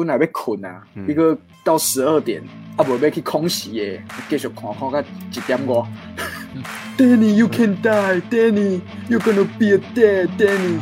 本来要困啊，一个到十二点，啊无要去空袭的，继续看看到一点五。Danny, you can die, Danny. You're gonna be a dead, Danny.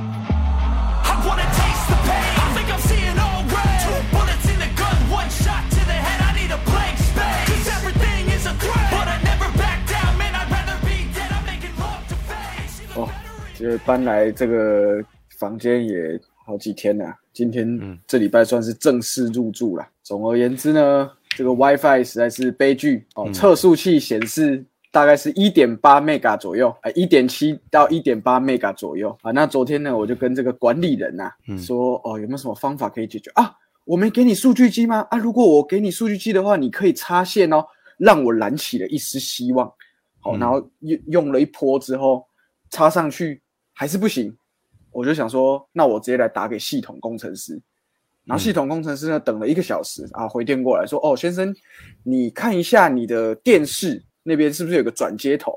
I wanna taste the pain. I think I'm seeing all red. Two bullets in the gun, one shot to the head. I need a blank space. Cause everything is a threat. But I never back down, man. I'd rather be dead. I'm making love to face. 哦，就是搬来这个房间也好几天了，今天这礼拜算是正式入住了。总而言之呢，这个 WiFi 实在是悲剧哦，测速器显示。大概是一点八 mega 左右，哎，一点七到一点八 mega 左右啊。那昨天呢，我就跟这个管理人呐说，哦，有没有什么方法可以解决啊？我没给你数据机吗？啊，如果我给你数据机的话，你可以插线哦，让我燃起了一丝希望。好，然后用用了一波之后，插上去还是不行，我就想说，那我直接来打给系统工程师。然后系统工程师呢，等了一个小时啊，回电过来说，哦，先生，你看一下你的电视。那边是不是有个转接头？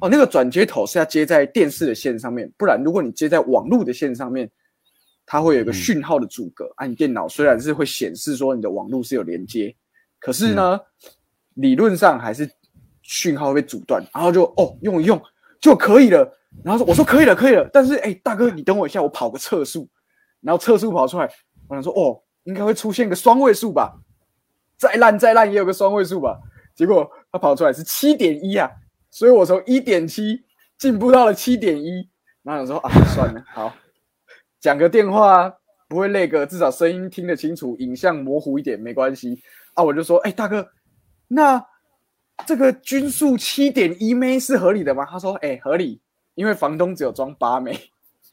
哦，那个转接头是要接在电视的线上面，不然如果你接在网络的线上面，它会有一个讯号的阻隔。啊，你电脑虽然是会显示说你的网络是有连接，可是呢，理论上还是讯号会被阻断。然后就哦用一用就可以了。然后说我说可以了可以了，但是哎大哥你等我一下，我跑个测速。然后测速跑出来，我想说哦应该会出现个双位数吧，再烂再烂也有个双位数吧。结果它跑出来是七点一啊，所以我从一点七进步到了七点一。然后想说啊，算了，好，讲个电话不会累个，至少声音听得清楚，影像模糊一点没关系啊。我就说，哎，大哥，那这个均速七点一枚是合理的吗？他说，哎，合理，因为房东只有装八枚。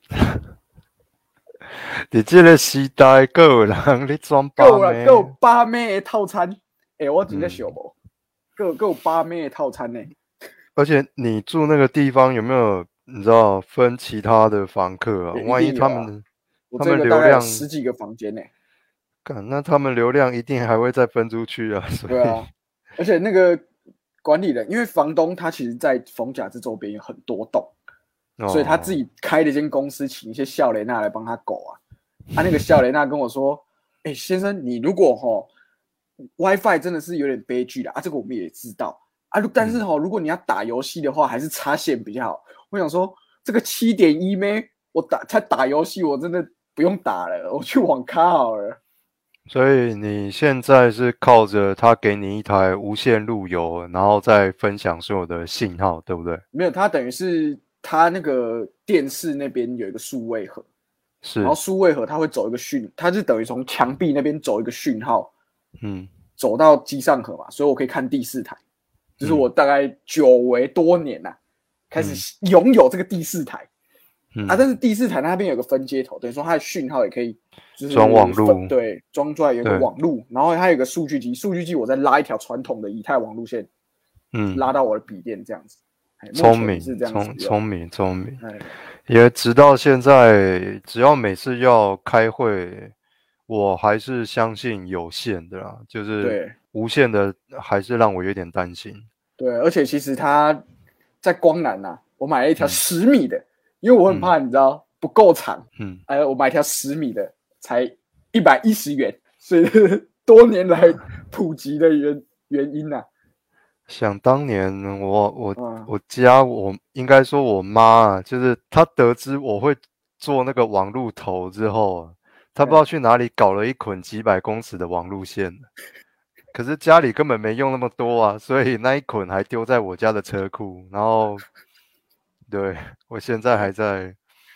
你这个时代够了，你装够了，够八枚的套餐。哎，我真的小不？够够八妹套餐呢，而且你住那个地方有没有你知道分其他的房客啊？万一他们他们流量十几个房间呢？干，那他们流量一定还会再分出去啊！对啊，而且那个管理人，因为房东他其实在逢甲这周边有很多栋，所以他自己开了一间公司，请一些笑雷娜来帮他狗啊。他那个笑雷娜跟我说：“ 哎，先生，你如果哈。” WiFi 真的是有点悲剧的啊！这个我们也知道啊，但是哈，如果你要打游戏的话，还是插线比较好。我想说，这个七点一咩，我打才打游戏，我真的不用打了，我去网咖好了。所以你现在是靠着他给你一台无线路由，然后再分享所有的信号，对不对？没有，他等于是他那个电视那边有一个数位盒，是，然后数位盒它会走一个讯，它是等于从墙壁那边走一个讯号。嗯，走到机上盒嘛，所以我可以看第四台，就是我大概久违多年呐，开始拥有这个第四台。啊。但是第四台那边有个分接头，等于说它的讯号也可以就是装网路，对，装出来有个网路，然后它有个数据机，数据机我再拉一条传统的以太网路线，嗯，拉到我的笔电这样子。聪明，聪聪明，聪明。也直到现在，只要每次要开会。我还是相信有限的啦，就是无限的还是让我有点担心。对，而且其实它在光南呐，我买了一条十米的，因为我很怕你知道不够长。嗯，哎，我买一条十米的才一百一十元，所以多年来 普及的原原因呐。想当年我我我家我应该说我妈，就是她得知我会做那个网路头之后。她不知道去哪里搞了一捆几百公尺的网路线，可是家里根本没用那么多啊，所以那一捆还丢在我家的车库。然后，对我现在还在。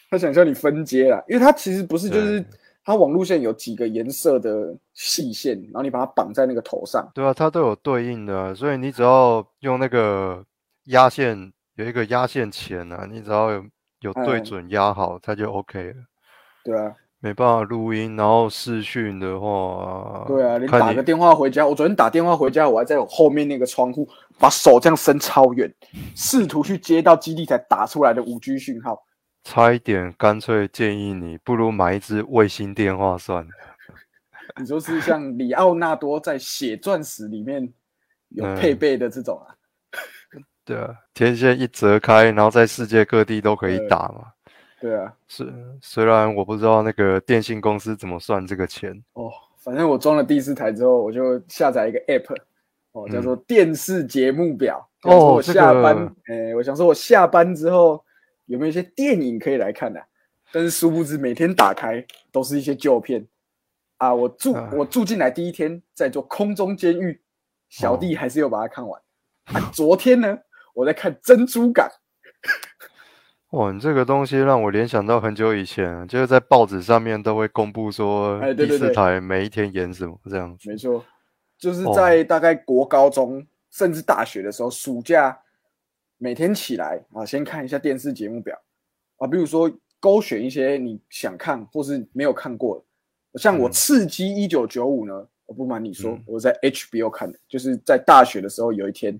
他想叫你分接啊，因为他其实不是，就是他网路线有几个颜色的细线，然后你把它绑在那个头上。对啊，它都有对应的，所以你只要用那个压线，有一个压线钳啊，你只要有有对准压好，它就 OK 了。对啊。没办法录音，然后视讯的话，对啊，你打个电话回家。我昨天打电话回家，我还在我后面那个窗户，把手这样伸超远，试图去接到基地才打出来的五 G 讯号。差一点，干脆建议你不如买一支卫星电话算了。你说是像里奥纳多在《血钻石》里面有配备的这种啊？对啊，天线一折开，然后在世界各地都可以打嘛。对啊，是虽然我不知道那个电信公司怎么算这个钱哦，反正我装了第四台之后，我就下载一个 app，哦，叫做电视节目表。哦，我下班，哎，我想说我下班之后有没有一些电影可以来看的？但是殊不知每天打开都是一些旧片啊！我住我住进来第一天在做空中监狱，小弟还是有把它看完。啊，昨天呢，我在看《珍珠港》。哇，你这个东西让我联想到很久以前，就是在报纸上面都会公布说第四台每一天演什么这样子。没错，就是在大概国高中甚至大学的时候，暑假每天起来啊，先看一下电视节目表啊，比如说勾选一些你想看或是没有看过的，像我《刺激一九九五》呢，我不瞒你说，我在 HBO 看的，就是在大学的时候有一天。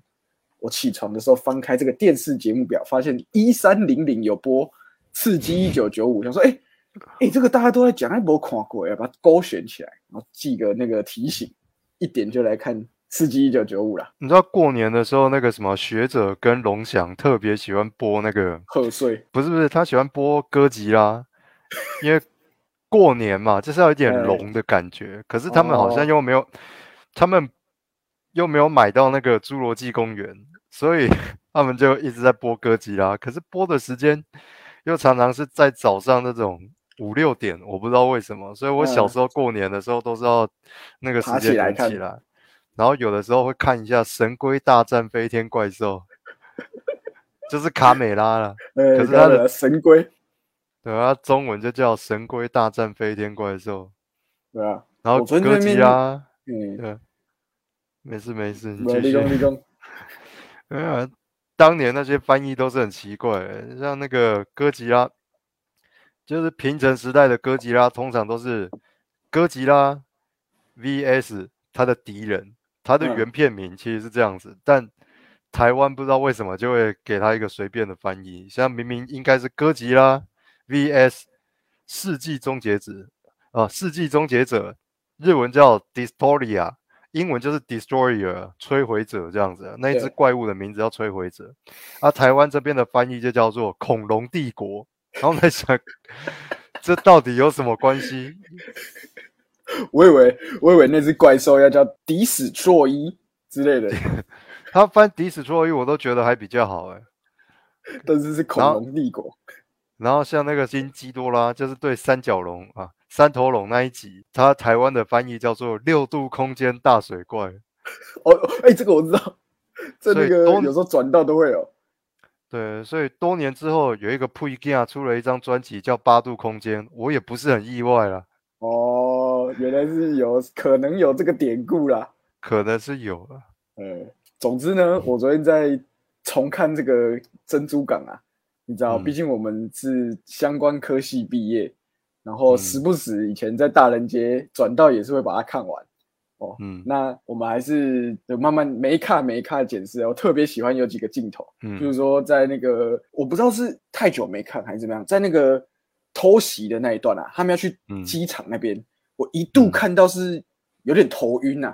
我起床的时候翻开这个电视节目表，发现一三零零有播《刺激一九九五》，想说，哎哎，这个大家都在讲，还没看过，要把它勾选起来，然后记个那个提醒，一点就来看《刺激一九九五》了。你知道过年的时候，那个什么学者跟龙翔特别喜欢播那个贺岁，不是不是，他喜欢播歌集啦，因为过年嘛，就是要有点龙的感觉。可是他们好像又没有，他们又没有买到那个《侏罗纪公园》。所以 他们就一直在播歌集啦，可是播的时间又常常是在早上那种五六点，我不知道为什么。所以我小时候过年的时候都是要那个时间来，然后有的时候会看一下《神龟大战飞天怪兽》，就是卡美拉了。可是它的神龟，对啊，中文就叫《神龟大战飞天怪兽》。对啊，然后哥吉拉，嗯，对，没事没事，你继续。对 啊，当年那些翻译都是很奇怪，像那个哥吉拉，就是平成时代的哥吉拉，通常都是哥吉拉 VS 他的敌人，他的原片名其实是这样子，但台湾不知道为什么就会给他一个随便的翻译，像明明应该是哥吉拉 VS 世纪终结者啊，世纪终结者，日文叫 Distoria。英文就是 destroyer 摧毁者这样子，那一只怪物的名字叫摧毁者，啊，台湾这边的翻译就叫做恐龙帝国。然后在想，这到底有什么关系？我以为我以为那只怪兽要叫迪斯卓伊之类的，他翻迪斯卓伊我都觉得还比较好哎，但是是恐龙帝国。然后像那个金基多拉，就是对三角龙啊。三头龙那一集，它台湾的翻译叫做“六度空间大水怪”。哦，哎，这个我知道，这那个有时候转到都会有。对，所以多年之后有一个 p u g a 出了一张专辑叫《八度空间》，我也不是很意外了。哦，原来是有可能有这个典故啦，可能是有啊。呃，总之呢，我昨天在重看这个《珍珠港》啊，你知道，毕竟我们是相关科系毕业。然后时不时以前在大人街转到也是会把它看完哦，嗯，那我们还是慢慢没看没看检视。我特别喜欢有几个镜头，嗯，就是说在那个我不知道是太久没看还是怎么样，在那个偷袭的那一段啊，他们要去机场那边，我一度看到是有点头晕呐，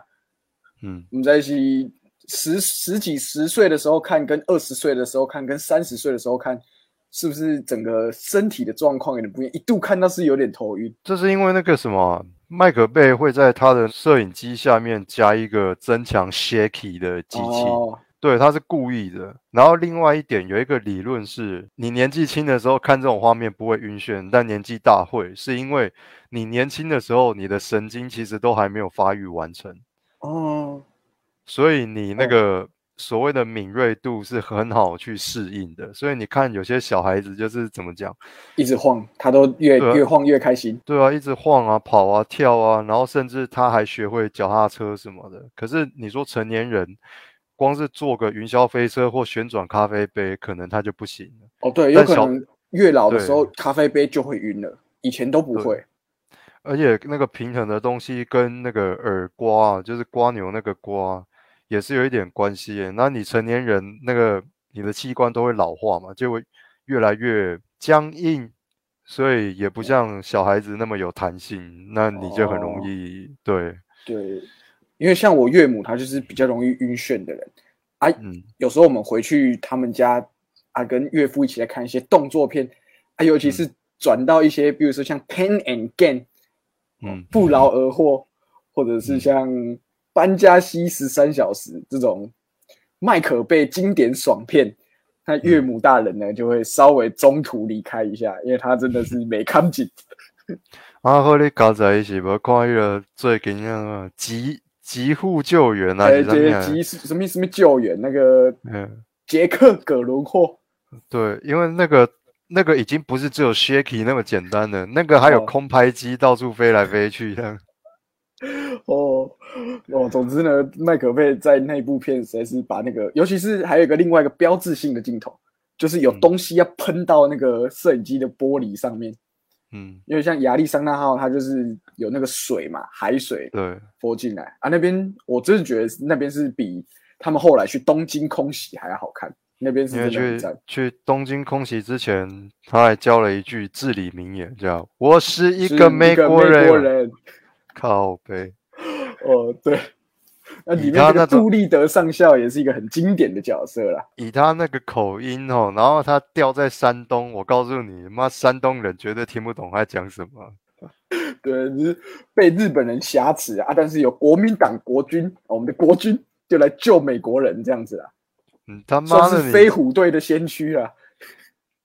嗯，我们在一起十十几十岁的时候看，跟二十岁的时候看，跟三十岁的时候看。是不是整个身体的状况有点不一样？一度看到是有点头晕，这是因为那个什么，麦克贝会在他的摄影机下面加一个增强 shaky 的机器，对，他是故意的。然后另外一点有一个理论是，你年纪轻的时候看这种画面不会晕眩，但年纪大会，是因为你年轻的时候你的神经其实都还没有发育完成哦，所以你那个。所谓的敏锐度是很好去适应的，所以你看有些小孩子就是怎么讲，一直晃，他都越越晃越开心。对啊，一直晃啊，跑啊，跳啊，然后甚至他还学会脚踏车什么的。可是你说成年人，光是坐个云霄飞车或旋转咖啡杯，可能它就不行了。哦，对，有可能越老的时候咖啡杯就会晕了，以前都不会。而且那个平衡的东西跟那个耳刮，就是刮牛那个刮。也是有一点关系，那你成年人那个你的器官都会老化嘛，就会越来越僵硬，所以也不像小孩子那么有弹性，那你就很容易对对，因为像我岳母，她就是比较容易晕眩的人啊。嗯，有时候我们回去他们家啊，跟岳父一起来看一些动作片啊，尤其是转到一些，比如说像《Pain and Gain》，嗯，不劳而获。或者是像搬家西十三小时这种麦可贝经典爽片，那岳母大人呢就会稍微中途离开一下，因为他真的是没看紧。啊，和你刚才一起无看迄个最近那个急急护救援啊，哎，是啥物啊这急什么什么救援？那个嗯，杰克葛伦霍，对，因为那个那个已经不是只有 shaky 那么简单了，那个还有哦空拍机到处飞来飞去这样。哦哦，总之呢，麦可贝在那部片实在是把那个，尤其是还有一个另外一个标志性的镜头，就是有嗯。东西要喷到那个摄影机的玻璃上面，嗯，因为像亚利桑那号，它就是有那个水嘛，海水对，泼进来啊。那边我真的觉得那边是比他们后来去东京空袭还要好看，那边是因为去。去东京空袭之前，他还教了一句至理名言，叫“我是一个美国人”。国人靠背，哦，对，那里面那种杜立德上校也是一个很经典的角色啦。以他那个口音哦，然后他掉在山东，我告诉你，妈山东人绝对听不懂他在讲什么。对，就是被日本人挟持啊，但是有国民党国军，我们的国军就来救美国人这样子啊，嗯，他妈算是的飞虎队的先驱啊。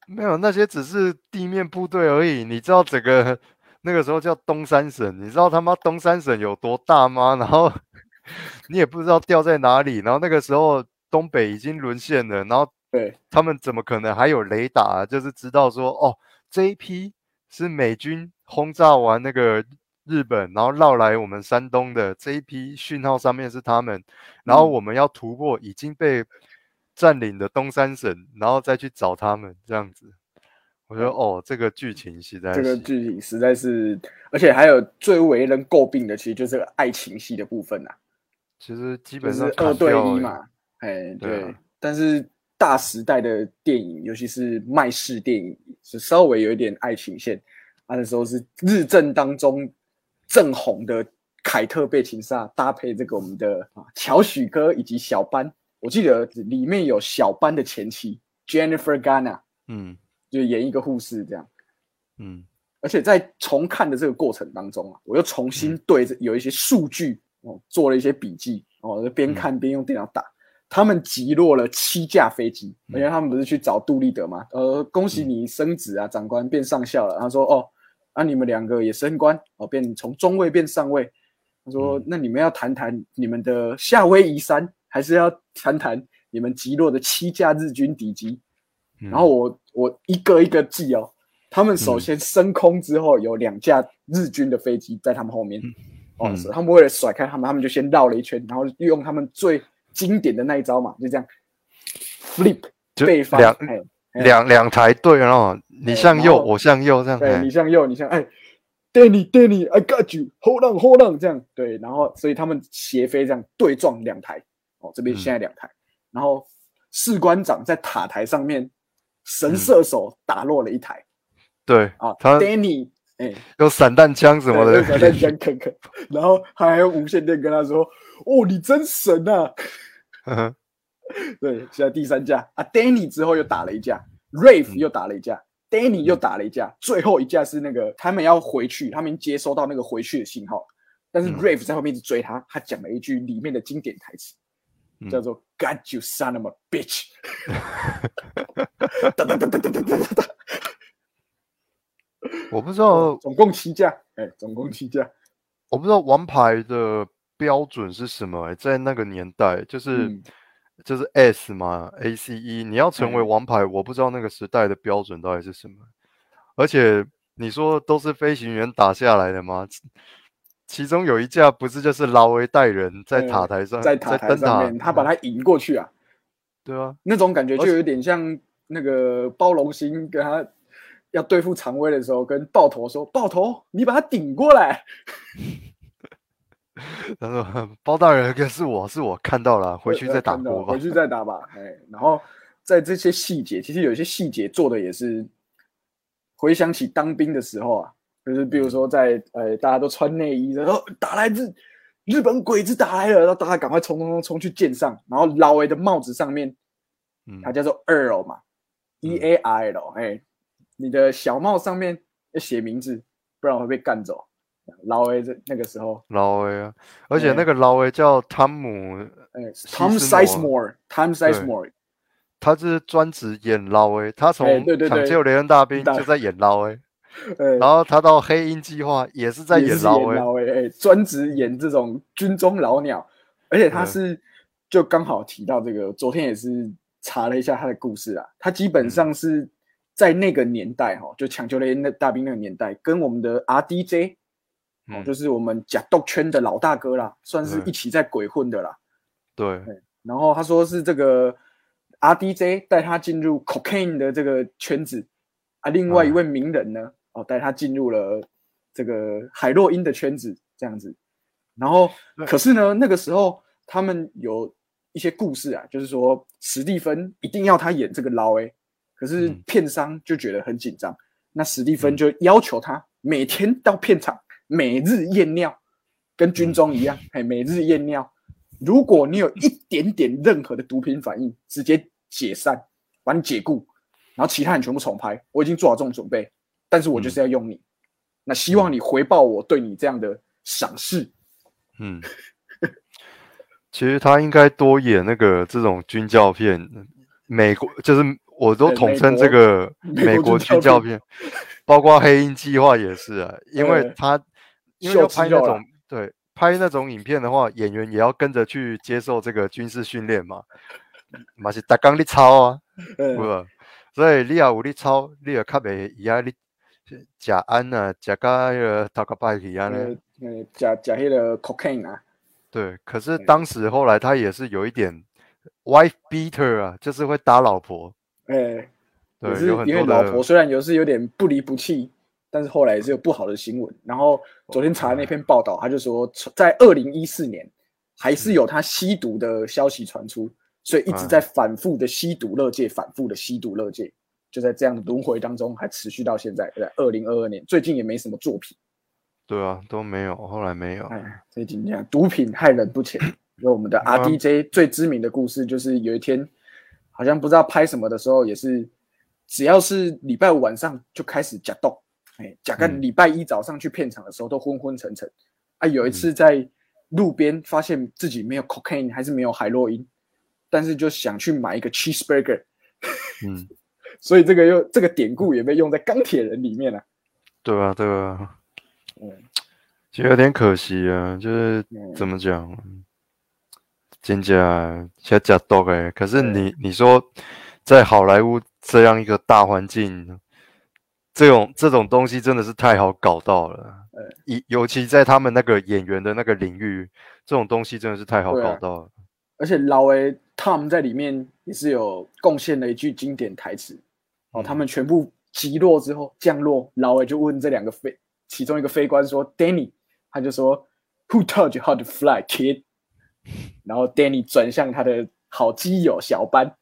没有那些只是地面部队而已，你知道整个 那个时候叫东三省，你知道他妈东三省有多大吗？然后你也不知道掉在哪里，然后那个时候东北已经沦陷了，然后对，他们怎么可能还有雷达？就是知道说哦，这一批是美军轰炸完那个日本，然后绕来我们山东的这一批讯号上面是他们，然后嗯我们要突破已经被占领的东三省，然后再去找他们这样子。我觉得哦，这个剧情实在这个是剧情实在是，而且还有最为人诟病的，其实就是这个爱情戏的部分啊，其实基就是本上二对一嘛，哎，对。但是大时代的电影，尤其是麦式电影，是稍微有一点爱情线。啊，那时候是日正当中正红的凯特·贝琴莎搭配这个我们的啊乔许哥以及小班，我记得里面有小班的前妻 Jennifer Garner，嗯就演一个护士这样。嗯而且在重看的这个过程当中啊，我又重新对着有一些数据哦做了一些笔记哦，就边看边用电脑打。他们击落了七架飞机，因为他们不是去找杜立德嘛？呃，恭喜你升职啊，长官变上校了。他说：“哦，啊，你们两个也升官哦，变从中尉变上尉。”他说：“那你们要谈谈你们的夏威夷山，还是要谈谈你们击落的七架日军敌机？”嗯然后我我一个一个记哦，他们首先升空之后有两架日军的飞机在他们后面，哦，嗯他们为了甩开他们，他们就先绕了一圈，然后用他们最经典的那一招嘛，就这样 flip 就背翻，两两两台队，然后你哎向右，我向右，这样。对哎你向右，你向哎，Danny Danny，I got you，hold on hold on，这样对，然后所以他们斜飞这样对撞两台，哦，这边嗯现在两台，然后士官长在塔台上面神射手打落了一台。对啊，他 Danny，哎、有散弹枪什么的。散弹枪啃啃，然后他还用无线电跟他说：“哦，你真神啊。呵呵！” 对，现在第三架。啊，Danny 之后又打了一架，Rave 嗯。又打了一架、d a n n y 又打了一架，最后一架是那个他们要回去，他们接收到那个回去的信号，但是嗯。Rave 在后面一直追他，他讲了一句里面的经典台词，嗯。叫做 “God you son of a bitch”，哒哒哒哒哒哒哒哒，我不知道，总共七架，哎、总共七架，我不知道王牌的标准是什么、欸，在那个年代，就是、嗯就是 S 嘛，A C E，你要成为嗯王牌，我不知道那个时代的标准到底是什么。而且你说都是飞行员打下来的吗？其其中有一架不是就是拉维带人在嗯塔台上，在塔台上面，他把他引过去啊，对啊，那种感觉就有点像那个包龙星跟他要对付常威的时候，跟爆头说：“爆头，你把他顶过来。他说包大人可是我是我看到了，回去呃再打吧回。去再打吧。哎，然后在这些细节，其实有些细节做的也是回想起当兵的时候啊，就是比如说在呃大家都穿内衣，然后打来日日本鬼子打来了，然后大家赶快冲冲冲冲去舰上，然后老维的帽子上面嗯它叫做 Earl 嘛，E A R L，哎、你的小帽上面要写名字，不然我会被干走。老 A 这那个时候，老 A 啊，而且那个老 A 叫汤姆，哎，Tom Sizemore，Tom Sizemore，他是专职演老 A，他从抢救雷恩大兵就在演老 A，然后他到黑鹰计划也是在演老 A，专职演这种军中老鸟，而且他是就刚好提到这个，昨天也是查了一下他的故事啊，他基本上是。在那个年代，哈，就抢救雷那大兵那个年代，跟我们的 R D J，哦，就是我们假斗圈的老大哥啦，算是一起在鬼混的啦。对。然后他说是这个 R D J 带他进入 cocaine 的这个圈子，啊，另外一位名人呢，哦，带他进入了这个海洛因的圈子，这样子。然后，可是呢，那个时候他们有一些故事啊，就是说史蒂芬一定要他演这个老 A。可是片商就觉得很紧张，那史蒂芬就要求他每天到片场，每日验尿，跟军中一样，哎，每日验尿。如果你有一点点任何的毒品反应，直接解散，把你解雇，然后其他人全部重拍。我已经做好这种准备，但是我就是要用你。那希望你回报我对你这样的赏识。嗯，其实他应该多演那个这种军教片，美国就是。我都统称这个美国军教片，包括黑鹰计划也是啊，因为他因为要拍那种对拍那种影片的话，演员也要跟着去接受这个军事训练嘛，嘛是打钢的操啊，不，所以你要有你操，你要较袂伊啊，你假安啊，食个迄个塔克拜一样的，嗯，假假迄个 cocaine 啊，对，可是当时后来他也是有一点 wife beater 啊，就是会打老婆。哎，也是因为老婆虽然有是有点不离不弃，但是后来也是有不好的新闻。然后昨天查那篇报道，他就说在二零一四年还是有他吸毒的消息传出，所以一直在反复的吸毒乐界，反复的吸毒乐界，就在这样的轮回当中，还持续到现在。在二零二二年，最近也没什么作品。对啊，都没有，后来没有。哎，最近这样，毒品害人不浅。有我们的 R D J 最知名的故事，就是有一天。好像不知道拍什么的时候，也是只要是礼拜五晚上就开始假动，哎，假个礼拜一早上去片场的时候都昏昏沉沉。啊，有一次在路边发现自己没有 cocaine，还是没有海洛因，但是就想去买一个 cheeseburger，嗯，所以这个又这个典故也被用在钢铁人里面了。对啊，对啊，嗯，其实有点可惜啊，就是怎么讲？真假假假多哎！可是你你说，在好莱坞这样一个大环境，这种这种东西真的是太好搞到了。尤尤其在他们那个演员的那个领域，这种东西真的是太好搞到了。而且老 A Tom 在里面也是有贡献了一句经典台词哦。他们全部击落之后降落，老 A 就问这两个飞其中一个飞官说：“Danny，他就说，Who taught you how to fly, kid？” 然后 Danny 转向他的好基友小班，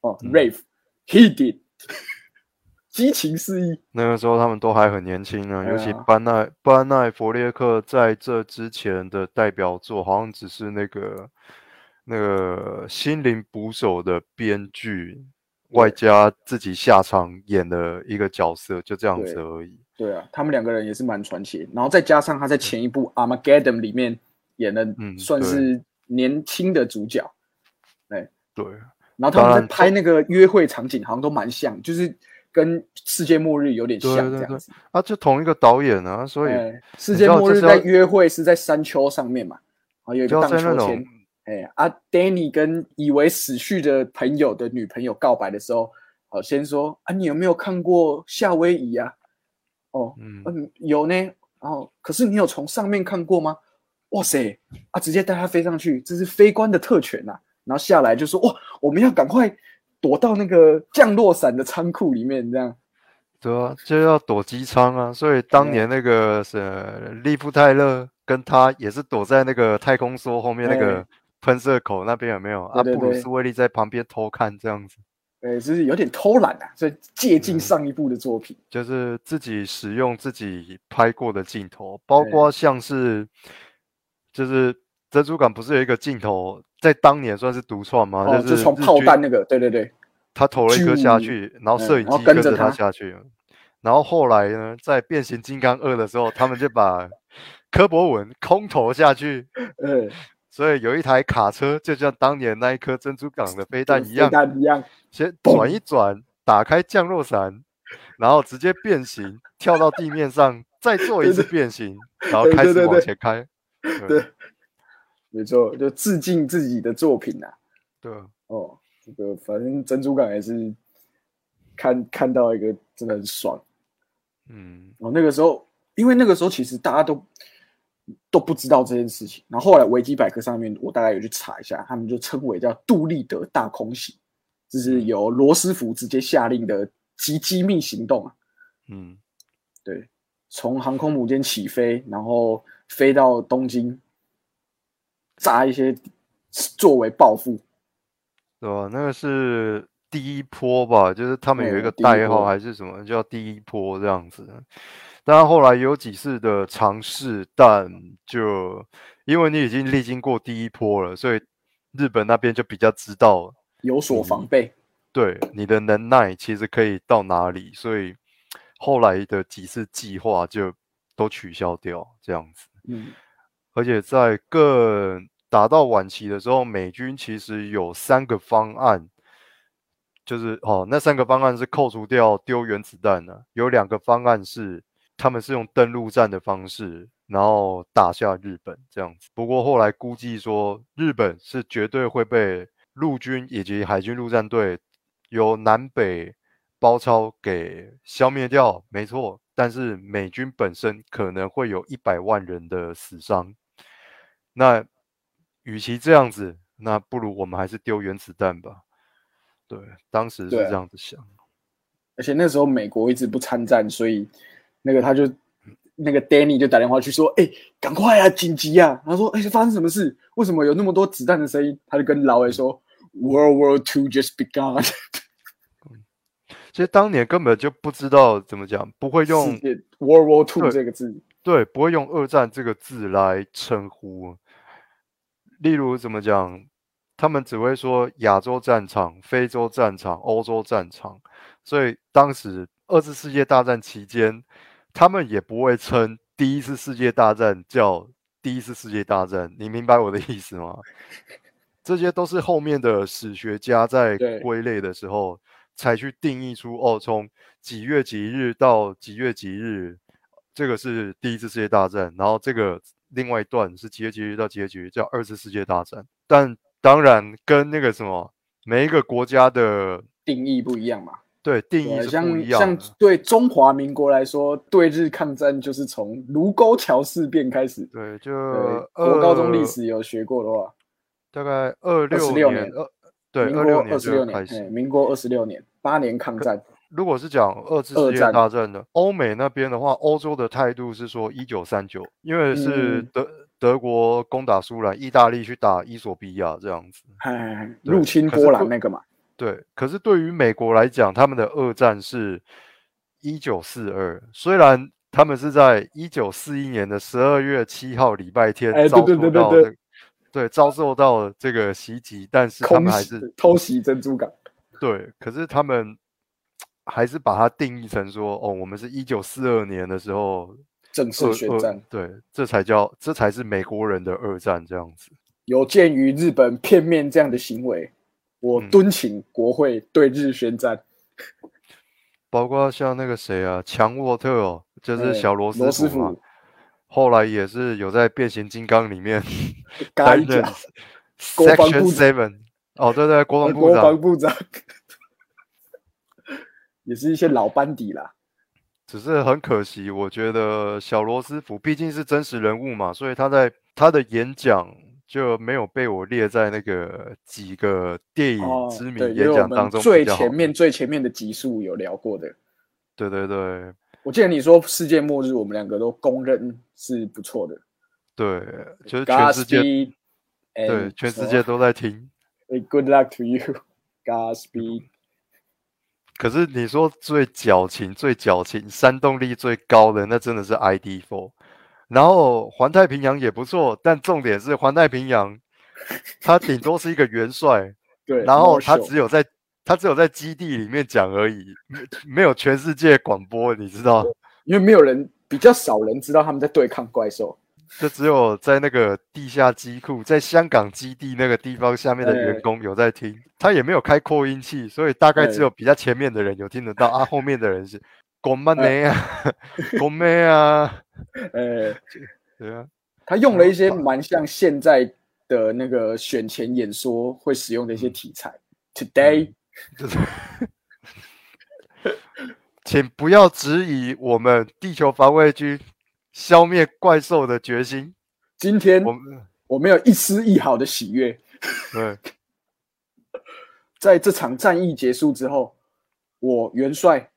哦，Rave，He did，激情四溢。那个时候他们都还很年轻呢，尤其班奈班奈弗列克在这之前的代表作好像只是那个那个心灵捕手的编剧，外加自己下场演的一个角色，就这样子而已。对啊，他们两个人也是蛮传奇。然后再加上他在前一部 Armageddon 里面演的，算是。年轻的主角，哎，对，然后他们在拍那个约会场景，好像都蛮像，就是跟世界末日有点像这样子。啊，就同一个导演啊，所以世界末日在约会是在山丘上面嘛，啊，有一个荡秋千。哎，啊，Danny 跟以为死去的朋友的女朋友告白的时候，好，先说啊，你有没有看过夏威夷啊？哦，嗯，有呢。然后，可是你有从上面看过吗？哇塞啊！直接带他飞上去，这是飞官的特权呐。然后下来就说：“哇，我们要赶快躲到那个降落伞的仓库里面，这样。”对啊，就要躲机舱啊。所以当年那个是利夫泰勒跟他也是躲在那个太空梭后面那个喷射口那边，有没有？啊，布鲁斯威利在旁边偷看这样子。对，就是有点偷懒啊，所以借鉴上一部的作品，就是自己使用自己拍过的镜头，包括像是。就是珍珠港不是有一个镜头，在当年算是独创吗？就是从炮弹那个，对对对，他投了一颗下去，然后摄影机跟着他。下去。然后后来呢，在变形金刚二的时候，他们就把柯博文空投下去，嗯，所以有一台卡车，就像当年那一颗珍珠港的飞弹一样飞，弹一样，先转一转，打开降落伞，然后直接变形，跳到地面上，再做一次变形，然后开始往前开。对，没错，就致敬自己的作品呐、对，哦，这个反正珍珠港也是看看到一个真的很爽。嗯哦，那个时候，因为那个时候其实大家都都不知道这件事情，然后后来维基百科上面我大概有去查一下，他们就称为叫杜立德大空袭，这是由罗斯福直接下令的极机密行动啊。嗯，对，从航空母舰起飞，然后飞到东京，炸一些作为报复。对吧？那个是第一波吧，就是他们有一个代号还是什么，叫第一波这样子。当然后来有几次的尝试，但就因为你已经历经过第一波了，所以日本那边就比较知道有所防备。对你的能耐其实可以到哪里，所以后来的几次计划就都取消掉这样子。嗯，而且在更打到晚期的时候，美军其实有三个方案，就是哦，那三个方案是扣除掉丢原子弹的，有两个方案是他们是用登陆战的方式，然后打下日本这样子。不过后来估计说，日本是绝对会被陆军以及海军陆战队由南北包抄给消灭掉，没错。但是美军本身可能会有一百万人的死伤，那与其这样子，那不如我们还是丢原子弹吧。对，当时是这样子想。而且那时候美国一直不参战，所以那个他就那个 Danny 就打电话去说：“哎、赶快啊，紧急啊！”他说：“哎、发生什么事？为什么有那么多子弹的声音？”他就跟老伟说：“World War Two just begun。其实当年根本就不知道怎么讲，不会用 World War Two 对这个字，对，不会用二战这个字来称呼。例如怎么讲，他们只会说亚洲战场、非洲战场、欧洲战场，所以当时二次世界大战期间，他们也不会称第一次世界大战叫第一次世界大战。你明白我的意思吗？这些都是后面的史学家在对归类的时候才去定义出哦，从几月几日到几月几日，这个是第一次世界大战，然后这个另外一段是几月几日到几月几日叫二次世界大战。但当然跟那个什么每一个国家的定义不一样嘛。对定义对，是不像一样像像。对中华民国来说，对日抗战就是从卢沟桥事变开始。对，就，我高中历史有学过的话，大概二六26年二对二六年二十六年，哎就开始。民国二十六年，八年抗战。如果是讲二次世界大战的欧美那边的话，欧洲的态度是说一九三九，因为是嗯德、德国攻打苏兰，意大利去打伊索比亚这样子。哎，入侵波兰那个嘛，对，可是对于美国来讲，他们的二战是一九四二，虽然他们是在一九四一年的十二月七号礼拜天遭对对对对受到这个对遭受到这个袭击，但是他们还是偷袭珍珠港。对，可是他们还是把它定义成说，哦，我们是一九四二年的时候正式宣战，对，这才叫这才是美国人的二战这样子。有鉴于日本片面这样的行为，我嗯敦请国会对日宣战。包括像那个谁啊，强沃特哦，就是哎小罗罗斯斯福嘛，福后来也是有在变形金刚里面嘎 担任，国防 Section 部长 Seven，哦，对对，国防部国防长，部长，也是一些老班底啦。只是很可惜，我觉得小罗斯福毕竟是真实人物嘛，所以他在他的演讲就没有被我列在那个几个电影哦知，名演讲当中最前面最前面的集数有聊过的。对对对我记得你说世界末日，我们两个都公认是不错的。对，就是全世界对全世界都在听。Good luck to you, Godspeed。可是你说最矫情、最矫情、煽动力最高的，那真的是 ID Four。然后环太平洋也不错，但重点是环太平洋，它顶多是一个元帅，对，然后他只有在他只有在基地里面讲而已，没没有全世界广播，你知道？因为没有人比较少人知道他们在对抗怪兽。就只有在那个地下机库，在香港基地那个地方下面的员工有在听，他也没有开扩音器，所以大概只有比较前面的人有听得到啊，后面的人是公妈呢啊，公妹 啊，呃，对啊，他用了一些蛮像现在的那个选前演说会使用的一些题材，Today，就是。请不要质疑我们地球防卫军消灭怪兽的决心。今天我们我没有一丝一毫的喜悦。对，在这场战役结束之后，我元帅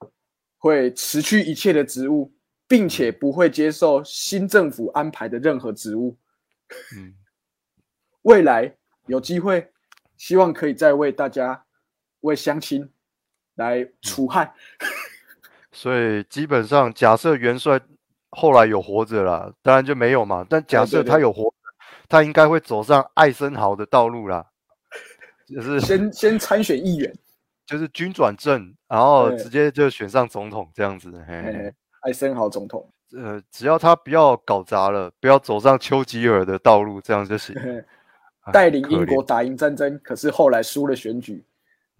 会辞去一切的职务，并且不会接受新政府安排的任何职务。嗯，未来有机会，希望可以再为大家为乡亲来除害。所以基本上，假设元帅后来有活着了，当然就没有嘛。但假设他有活，他应该会走上艾森豪的道路啦，就是先 先参选议员，就是军转正，然后直接就选上总统这样子。嘿，艾森豪总统，呃，只要他不要搞砸了，不要走上丘吉尔的道路，这样就行。带领英国打赢战争，可是后来输了选举，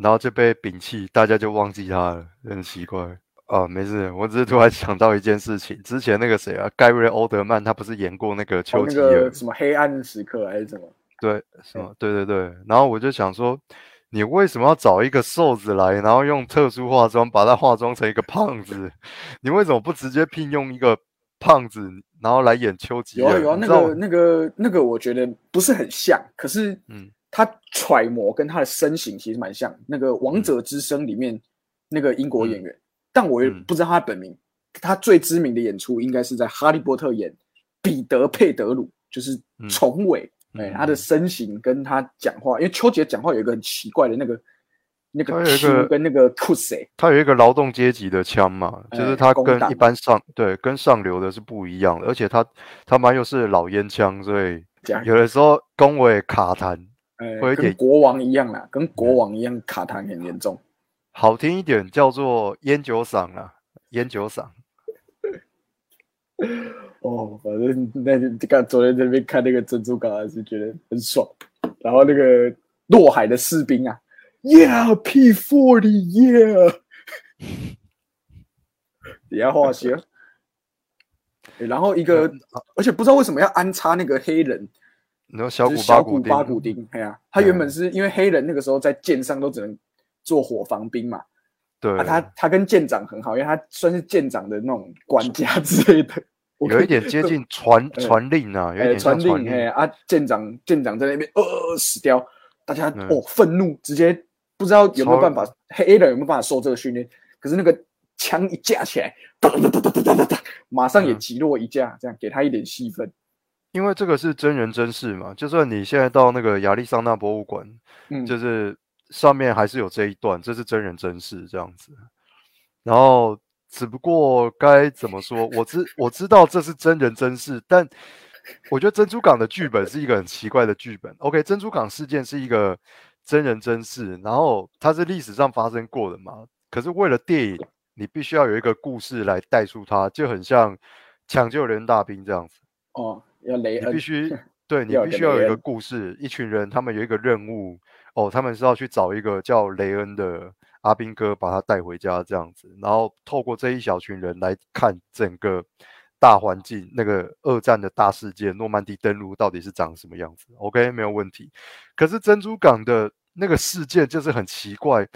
然后就被摒弃，大家就忘记他了，很奇怪。啊，没事，我只是突然想到一件事情，之前那个谁啊，盖瑞·欧德曼，他不是演过那个丘吉尔什么黑暗时刻还是什么？对，什么？对对对。然后我就想说，你为什么要找一个瘦子来，然后用特殊化妆把他化妆成一个胖子？你为什么不直接聘用一个胖子，然后来演丘吉尔？有啊有啊，那个那个那个，我觉得不是很像，可是嗯，他揣摩跟他的身形其实蛮像。那个《王者之声》里面那个英国演员。但我也不知道他的本名，他最知名的演出应该是在《哈利波特》演彼得·佩德鲁，就是重尾。哎，他的身形跟他讲话，因为丘杰讲话有一个很奇怪的那个那个 Q 跟那个 u s 他有一个劳动阶级的腔嘛，就是他跟一般上对跟上流的是不一样的，而且他他妈又是老烟枪，所以有的时候恭维卡痰，会有点国王一样啦，跟国王一样卡痰很严重。好听一点叫做烟酒嗓啊，烟酒嗓。哦，反正那刚昨天这边看那个珍珠港还是觉得很爽。然后那个落海的士兵啊，Yeah P forty Yeah，底下画些。然后一个，而且不知道为什么要安插那个黑人，然后小古小古巴古丁，哎呀，他原本是因为黑人那个时候在舰上都只能。做火防兵嘛，对，啊他他跟舰长很好，因为他算是舰长的那种管家之类的，有一点接近传传令啊，有点传令。哎啊，舰长舰长在那边呃死掉，大家哦愤怒，直接不知道有没有办法，黑人有没有办法受这个训练？可是那个枪一架起来，哒哒哒哒哒哒哒，马上也击落一架，这样给他一点戏份。因为这个是真人真事嘛，就算你现在到那个亚利桑那博物馆，嗯，就是。上面还是有这一段，这是真人真事这样子。然后，只不过该怎么说？我知我知道这是真人真事，但我觉得珍珠港的剧本是一个很奇怪的剧本。OK，珍珠港事件是一个真人真事，然后它是历史上发生过的嘛？可是为了电影，你必须要有一个故事来带出它，就很像抢救人大兵这样子。哦，要雷恩，必须 对你必须要有一个故事，一群人他们有一个任务。哦，他们是要去找一个叫雷恩的阿兵哥，把他带回家这样子，然后透过这一小群人来看整个大环境，那个二战的大事件，诺曼底登陆到底是长什么样子？OK，没有问题。可是珍珠港的那个事件就是很奇怪，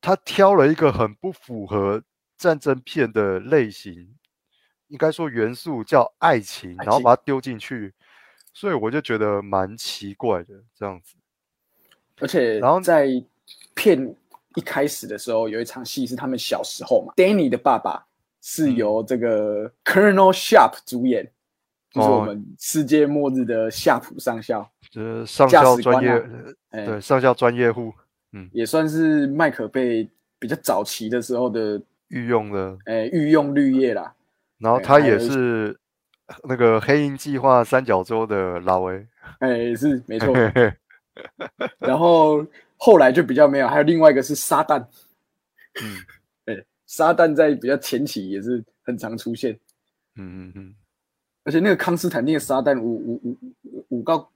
他挑了一个很不符合战争片的类型，应该说元素叫爱情，然后把它丢进去，所以我就觉得蛮奇怪的这样子。而且，然后在片一开始的时候，有一场戏是他们小时候嘛。Danny 的爸爸是由这个 Colonel Sharp 主演，就是我们世界末日的夏普上校，就是上校专业，对上校专业户，嗯，也算是麦克贝比较早期的时候的御用的，哎，御用绿叶啦。然后他也是那个黑鹰计划三角洲的老维，哎，是没错。然后后来就比较没有，还有另外一个是撒旦，嗯，对，撒旦在比较前期也是很常出现，嗯嗯嗯，而且那个康斯坦丁的撒旦五五五五高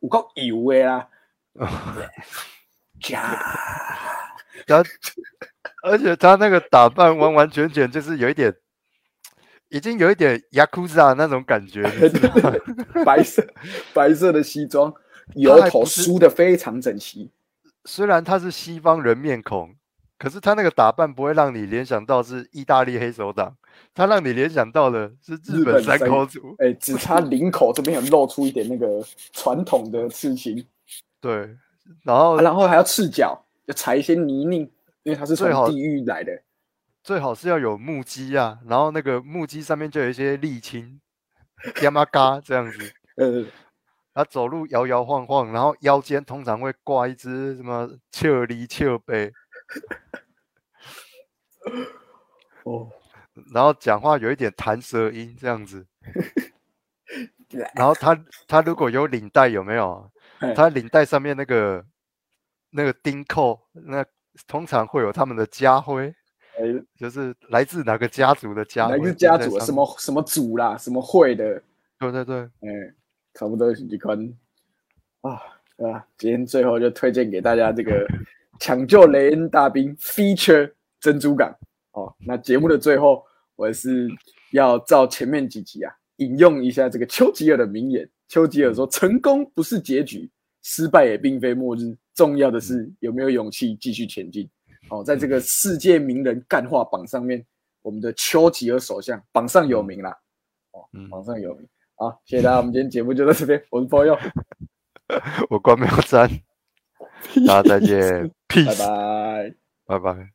五高油的啦，加，他而且他那个打扮完完全全就是有一点，已经有一点雅库扎那种感觉，白色 白色的西装，油头梳的非常整齐。虽然他是西方人面孔，可是他那个打扮不会让你联想到是意大利黑手党，他让你联想到的是日本三口组。哎，只差领口这边有露出一点那个传统的刺青。对，然后然后还要赤脚，要踩一些泥泞。因为他是从地狱来的，最好是要有木屐啊，然后那个木屐上面就有一些沥青，亚麻嘎这样子。呃，他走路摇摇晃晃，然后腰间通常会挂一只什么切梨切杯。哦，然后讲话有一点弹舌音这样子。然后他他如果有领带有没有？他领带上面那个那个钉扣那。通常会有他们的家徽，哎，就是来自哪个家族的家，来自家族什么什么族啦，什么会的，对对对，哎，差不多几款啊？今天最后就推荐给大家这个抢救雷恩大兵 feature 珍珠港哦。那节目的最后，我是要照前面几集啊，引用一下这个丘吉尔的名言。丘吉尔说：“成功不是结局。”失败也并非末日，重要的是有没有勇气继续前进。好，在这个世界名人干话榜上面，我们的丘吉尔首相榜上有名啦。哦，榜上有名。好，谢谢大家，我们今天节目就到这边。我是朋友，我关没有赞，大家再见，拜拜，拜拜。